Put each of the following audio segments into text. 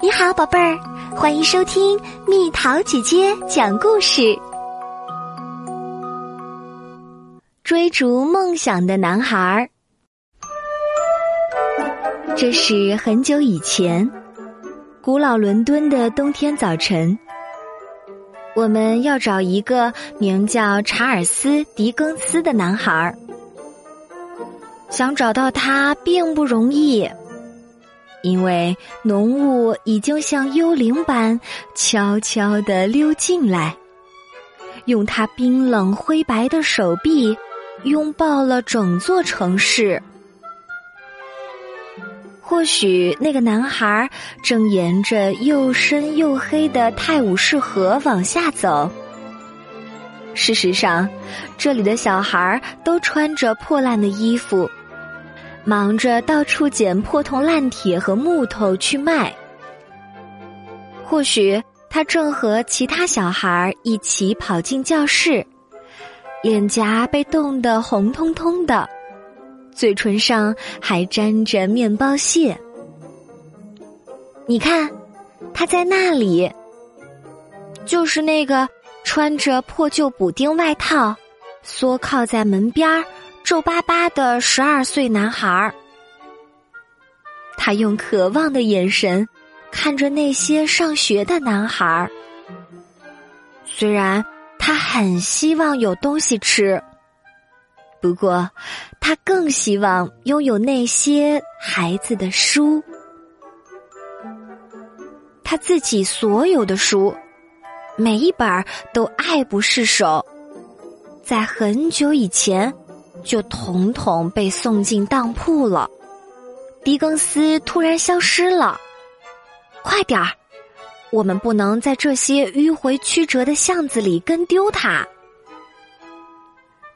你好，宝贝儿，欢迎收听蜜桃姐姐讲故事。追逐梦想的男孩，这是很久以前，古老伦敦的冬天早晨。我们要找一个名叫查尔斯·狄更斯的男孩，想找到他并不容易。因为浓雾已经像幽灵般悄悄地溜进来，用他冰冷灰白的手臂拥抱了整座城市。或许那个男孩正沿着又深又黑的泰晤士河往下走。事实上，这里的小孩都穿着破烂的衣服。忙着到处捡破铜烂铁和木头去卖。或许他正和其他小孩一起跑进教室，脸颊被冻得红彤彤的，嘴唇上还沾着面包屑。你看，他在那里，就是那个穿着破旧补丁外套，缩靠在门边儿。皱巴巴的十二岁男孩儿，他用渴望的眼神看着那些上学的男孩儿。虽然他很希望有东西吃，不过他更希望拥有那些孩子的书，他自己所有的书，每一本都爱不释手。在很久以前。就统统被送进当铺了。狄更斯突然消失了，快点儿，我们不能在这些迂回曲折的巷子里跟丢他。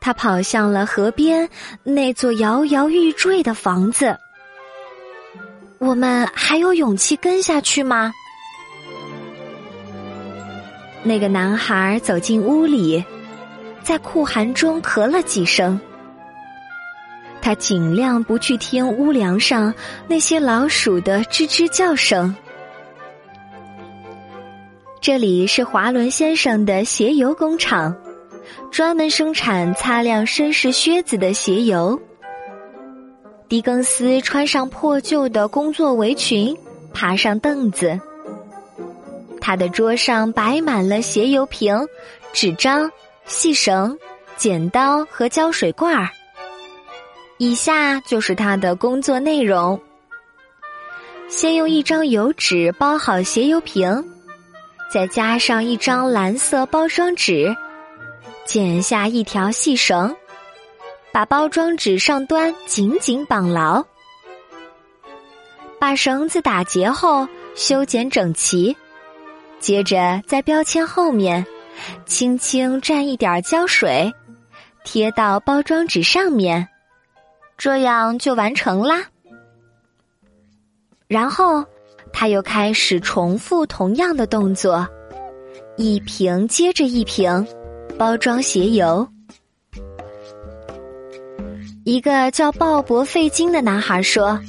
他跑向了河边那座摇摇欲坠的房子。我们还有勇气跟下去吗？那个男孩走进屋里，在酷寒中咳了几声。他尽量不去听屋梁上那些老鼠的吱吱叫声。这里是华伦先生的鞋油工厂，专门生产擦亮绅士靴子的鞋油。狄更斯穿上破旧的工作围裙，爬上凳子。他的桌上摆满了鞋油瓶、纸张、细绳、剪刀和胶水罐儿。以下就是他的工作内容：先用一张油纸包好鞋油瓶，再加上一张蓝色包装纸，剪下一条细绳，把包装纸上端紧紧绑牢，把绳子打结后修剪整齐，接着在标签后面轻轻蘸一点胶水，贴到包装纸上面。这样就完成啦。然后，他又开始重复同样的动作，一瓶接着一瓶包装鞋油。一个叫鲍勃·费金的男孩说：“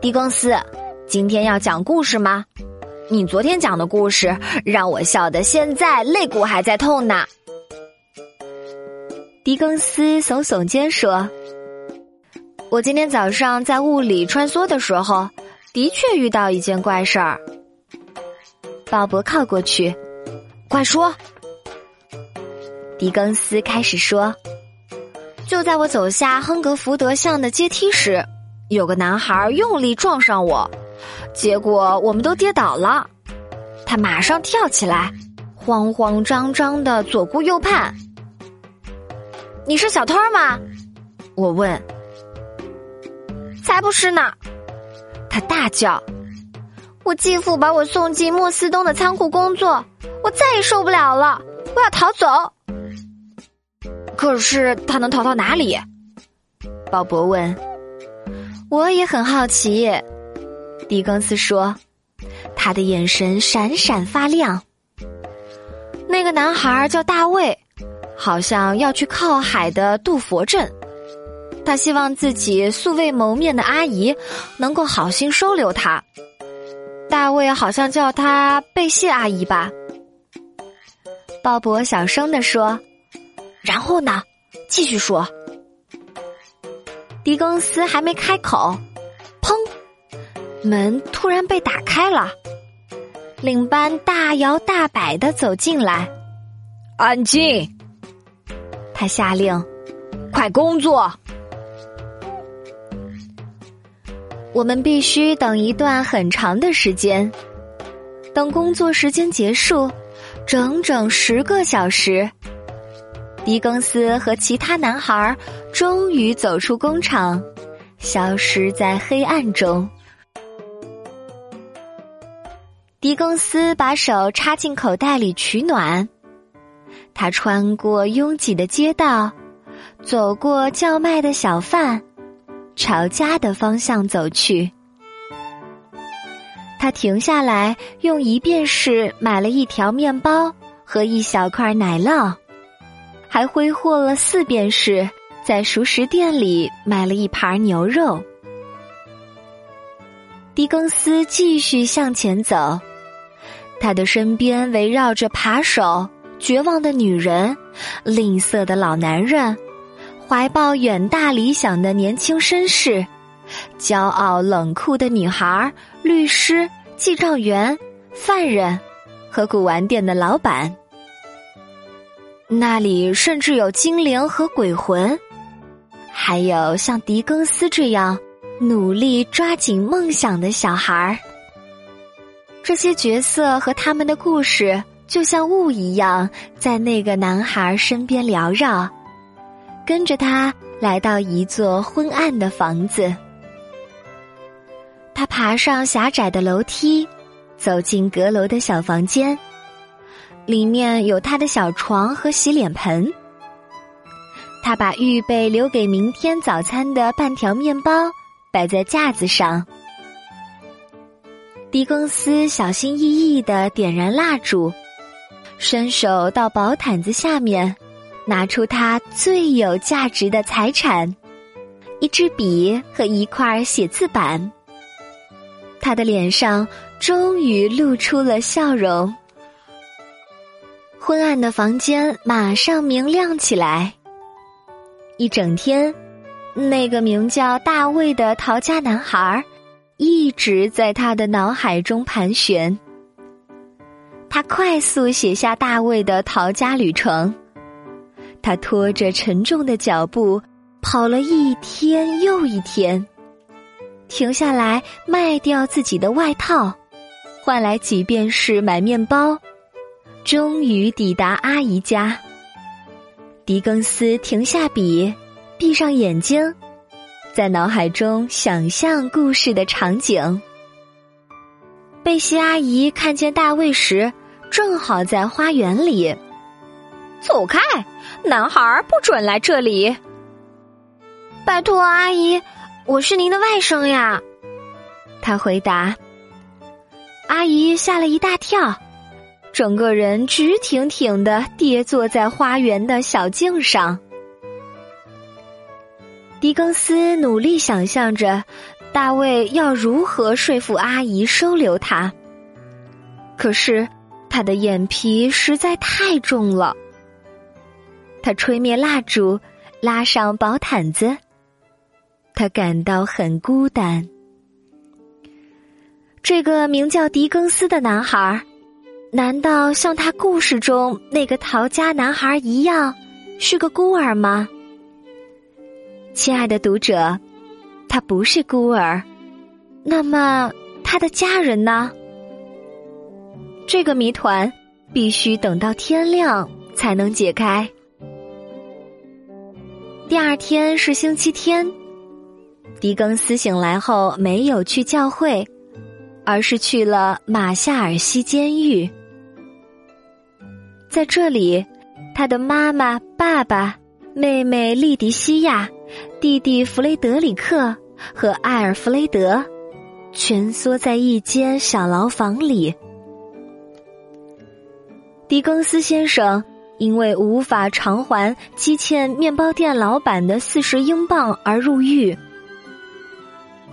狄更斯，今天要讲故事吗？你昨天讲的故事让我笑得现在肋骨还在痛呢。”狄更斯耸耸肩说。我今天早上在雾里穿梭的时候，的确遇到一件怪事儿。鲍勃靠过去，快说。狄更斯开始说：“就在我走下亨格福德巷的阶梯时，有个男孩用力撞上我，结果我们都跌倒了。他马上跳起来，慌慌张张的左顾右盼。你是小偷吗？我问。”才不是呢！他大叫：“我继父把我送进莫斯东的仓库工作，我再也受不了了，我要逃走。”可是他能逃到哪里？鲍勃问。我也很好奇。狄更斯说，他的眼神闪闪发亮。那个男孩叫大卫，好像要去靠海的杜佛镇。他希望自己素未谋面的阿姨能够好心收留他。大卫好像叫他贝谢阿姨吧？鲍勃小声的说。然后呢？继续说。狄更斯还没开口，砰！门突然被打开了，领班大摇大摆的走进来。安静！他下令：“快工作！”我们必须等一段很长的时间，等工作时间结束，整整十个小时。狄更斯和其他男孩终于走出工厂，消失在黑暗中。狄更斯把手插进口袋里取暖，他穿过拥挤的街道，走过叫卖的小贩。朝家的方向走去，他停下来，用一便士买了一条面包和一小块奶酪，还挥霍了四便士，在熟食店里买了一盘牛肉。狄更斯继续向前走，他的身边围绕着扒手、绝望的女人、吝啬的老男人。怀抱远大理想的年轻绅士，骄傲冷酷的女孩，律师、记账员、犯人和古玩店的老板。那里甚至有精灵和鬼魂，还有像狄更斯这样努力抓紧梦想的小孩。这些角色和他们的故事，就像雾一样，在那个男孩身边缭绕。跟着他来到一座昏暗的房子，他爬上狭窄的楼梯，走进阁楼的小房间，里面有他的小床和洗脸盆。他把预备留给明天早餐的半条面包摆在架子上。狄更斯小心翼翼的点燃蜡烛，伸手到薄毯子下面。拿出他最有价值的财产——一支笔和一块写字板。他的脸上终于露出了笑容。昏暗的房间马上明亮起来。一整天，那个名叫大卫的逃家男孩一直在他的脑海中盘旋。他快速写下大卫的逃家旅程。他拖着沉重的脚步跑了一天又一天，停下来卖掉自己的外套，换来几便士买面包，终于抵达阿姨家。狄更斯停下笔，闭上眼睛，在脑海中想象故事的场景。贝西阿姨看见大卫时，正好在花园里。走开！男孩不准来这里。拜托，阿姨，我是您的外甥呀。他回答。阿姨吓了一大跳，整个人直挺挺的跌坐在花园的小径上。狄更斯努力想象着大卫要如何说服阿姨收留他，可是他的眼皮实在太重了。他吹灭蜡烛，拉上薄毯子。他感到很孤单。这个名叫狄更斯的男孩，难道像他故事中那个逃家男孩一样，是个孤儿吗？亲爱的读者，他不是孤儿。那么他的家人呢？这个谜团必须等到天亮才能解开。第二天是星期天，狄更斯醒来后没有去教会，而是去了马夏尔西监狱。在这里，他的妈妈、爸爸、妹妹莉迪西亚、弟弟弗雷德里克和艾尔弗雷德蜷缩在一间小牢房里。狄更斯先生。因为无法偿还积欠面包店老板的四十英镑而入狱。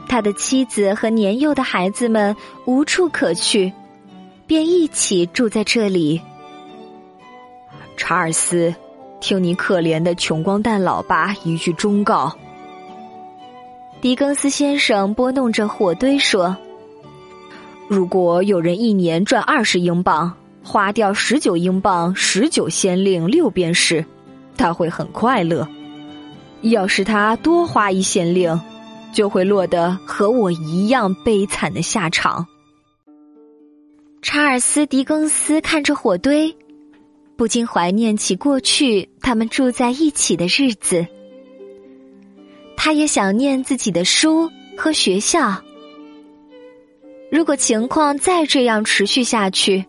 他的妻子和年幼的孩子们无处可去，便一起住在这里。查尔斯，听你可怜的穷光蛋老爸一句忠告。狄更斯先生拨弄着火堆说：“如果有人一年赚二十英镑，花掉十九英镑十九先令六便士，他会很快乐；要是他多花一先令，就会落得和我一样悲惨的下场。”查尔斯·狄更斯看着火堆。不禁怀念起过去他们住在一起的日子，他也想念自己的书和学校。如果情况再这样持续下去，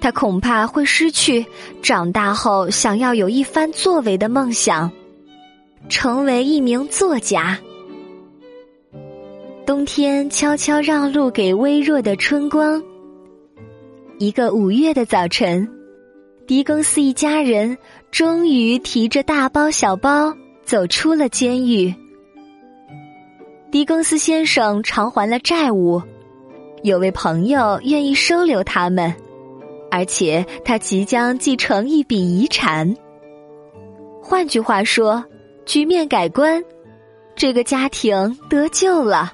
他恐怕会失去长大后想要有一番作为的梦想，成为一名作家。冬天悄悄让路给微弱的春光。一个五月的早晨。狄更斯一家人终于提着大包小包走出了监狱。狄更斯先生偿还了债务，有位朋友愿意收留他们，而且他即将继承一笔遗产。换句话说，局面改观，这个家庭得救了。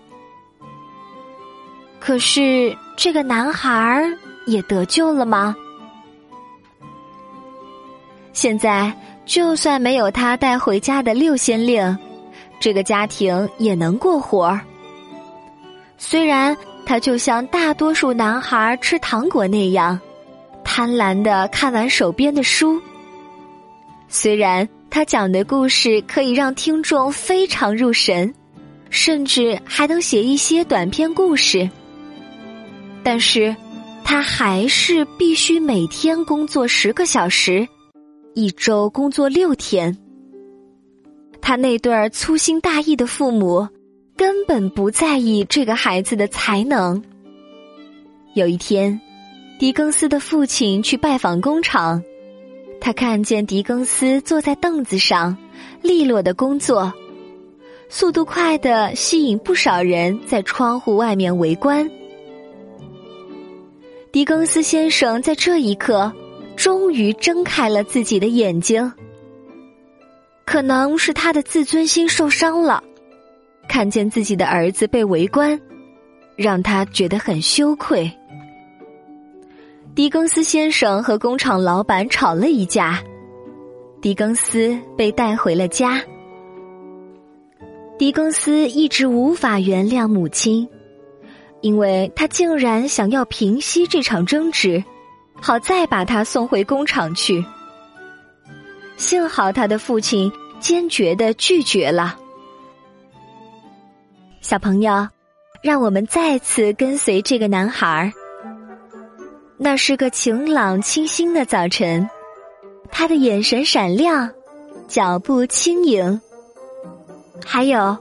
可是，这个男孩也得救了吗？现在，就算没有他带回家的六先令，这个家庭也能过活儿。虽然他就像大多数男孩吃糖果那样，贪婪的看完手边的书。虽然他讲的故事可以让听众非常入神，甚至还能写一些短篇故事，但是，他还是必须每天工作十个小时。一周工作六天，他那对儿粗心大意的父母根本不在意这个孩子的才能。有一天，狄更斯的父亲去拜访工厂，他看见狄更斯坐在凳子上，利落的工作，速度快的吸引不少人在窗户外面围观。狄更斯先生在这一刻。终于睁开了自己的眼睛，可能是他的自尊心受伤了，看见自己的儿子被围观，让他觉得很羞愧。狄更斯先生和工厂老板吵了一架，狄更斯被带回了家。狄更斯一直无法原谅母亲，因为他竟然想要平息这场争执。好，再把他送回工厂去。幸好他的父亲坚决的拒绝了。小朋友，让我们再次跟随这个男孩儿。那是个晴朗清新的早晨，他的眼神闪亮，脚步轻盈。还有，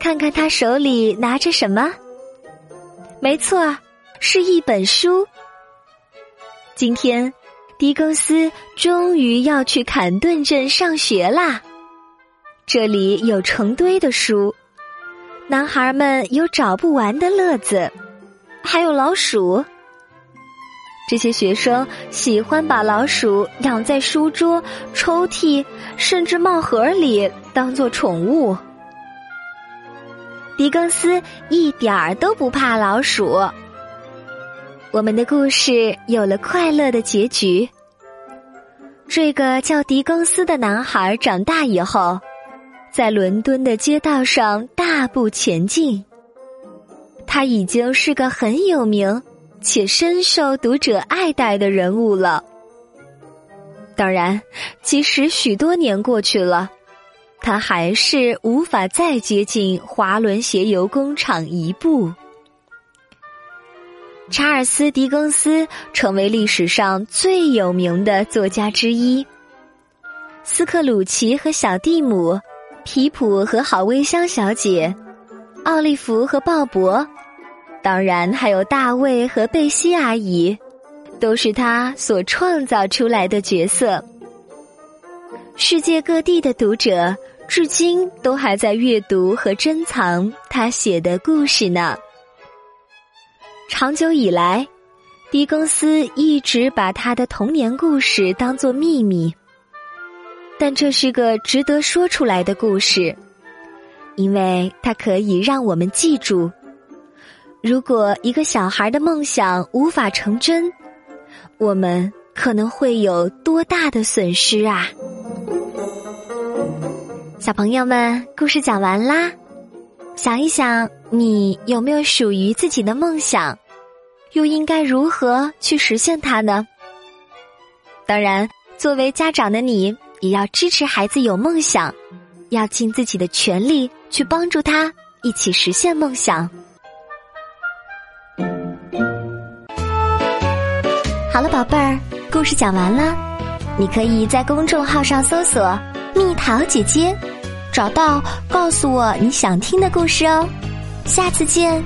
看看他手里拿着什么？没错，是一本书。今天，狄更斯终于要去坎顿镇上学啦。这里有成堆的书，男孩们有找不完的乐子，还有老鼠。这些学生喜欢把老鼠养在书桌、抽屉，甚至帽盒里当做宠物。狄更斯一点儿都不怕老鼠。我们的故事有了快乐的结局。这个叫狄更斯的男孩长大以后，在伦敦的街道上大步前进。他已经是个很有名且深受读者爱戴的人物了。当然，即使许多年过去了，他还是无法再接近华伦鞋油工厂一步。查尔斯·狄更斯成为历史上最有名的作家之一。斯克鲁奇和小蒂姆，皮普和好味香小姐，奥利弗和鲍勃，当然还有大卫和贝西阿姨，都是他所创造出来的角色。世界各地的读者至今都还在阅读和珍藏他写的故事呢。长久以来，狄更斯一直把他的童年故事当作秘密，但这是个值得说出来的故事，因为它可以让我们记住：如果一个小孩的梦想无法成真，我们可能会有多大的损失啊！小朋友们，故事讲完啦。想一想，你有没有属于自己的梦想？又应该如何去实现它呢？当然，作为家长的你，也要支持孩子有梦想，要尽自己的全力去帮助他一起实现梦想。好了，宝贝儿，故事讲完了，你可以在公众号上搜索。蜜桃姐姐，找到，告诉我你想听的故事哦，下次见。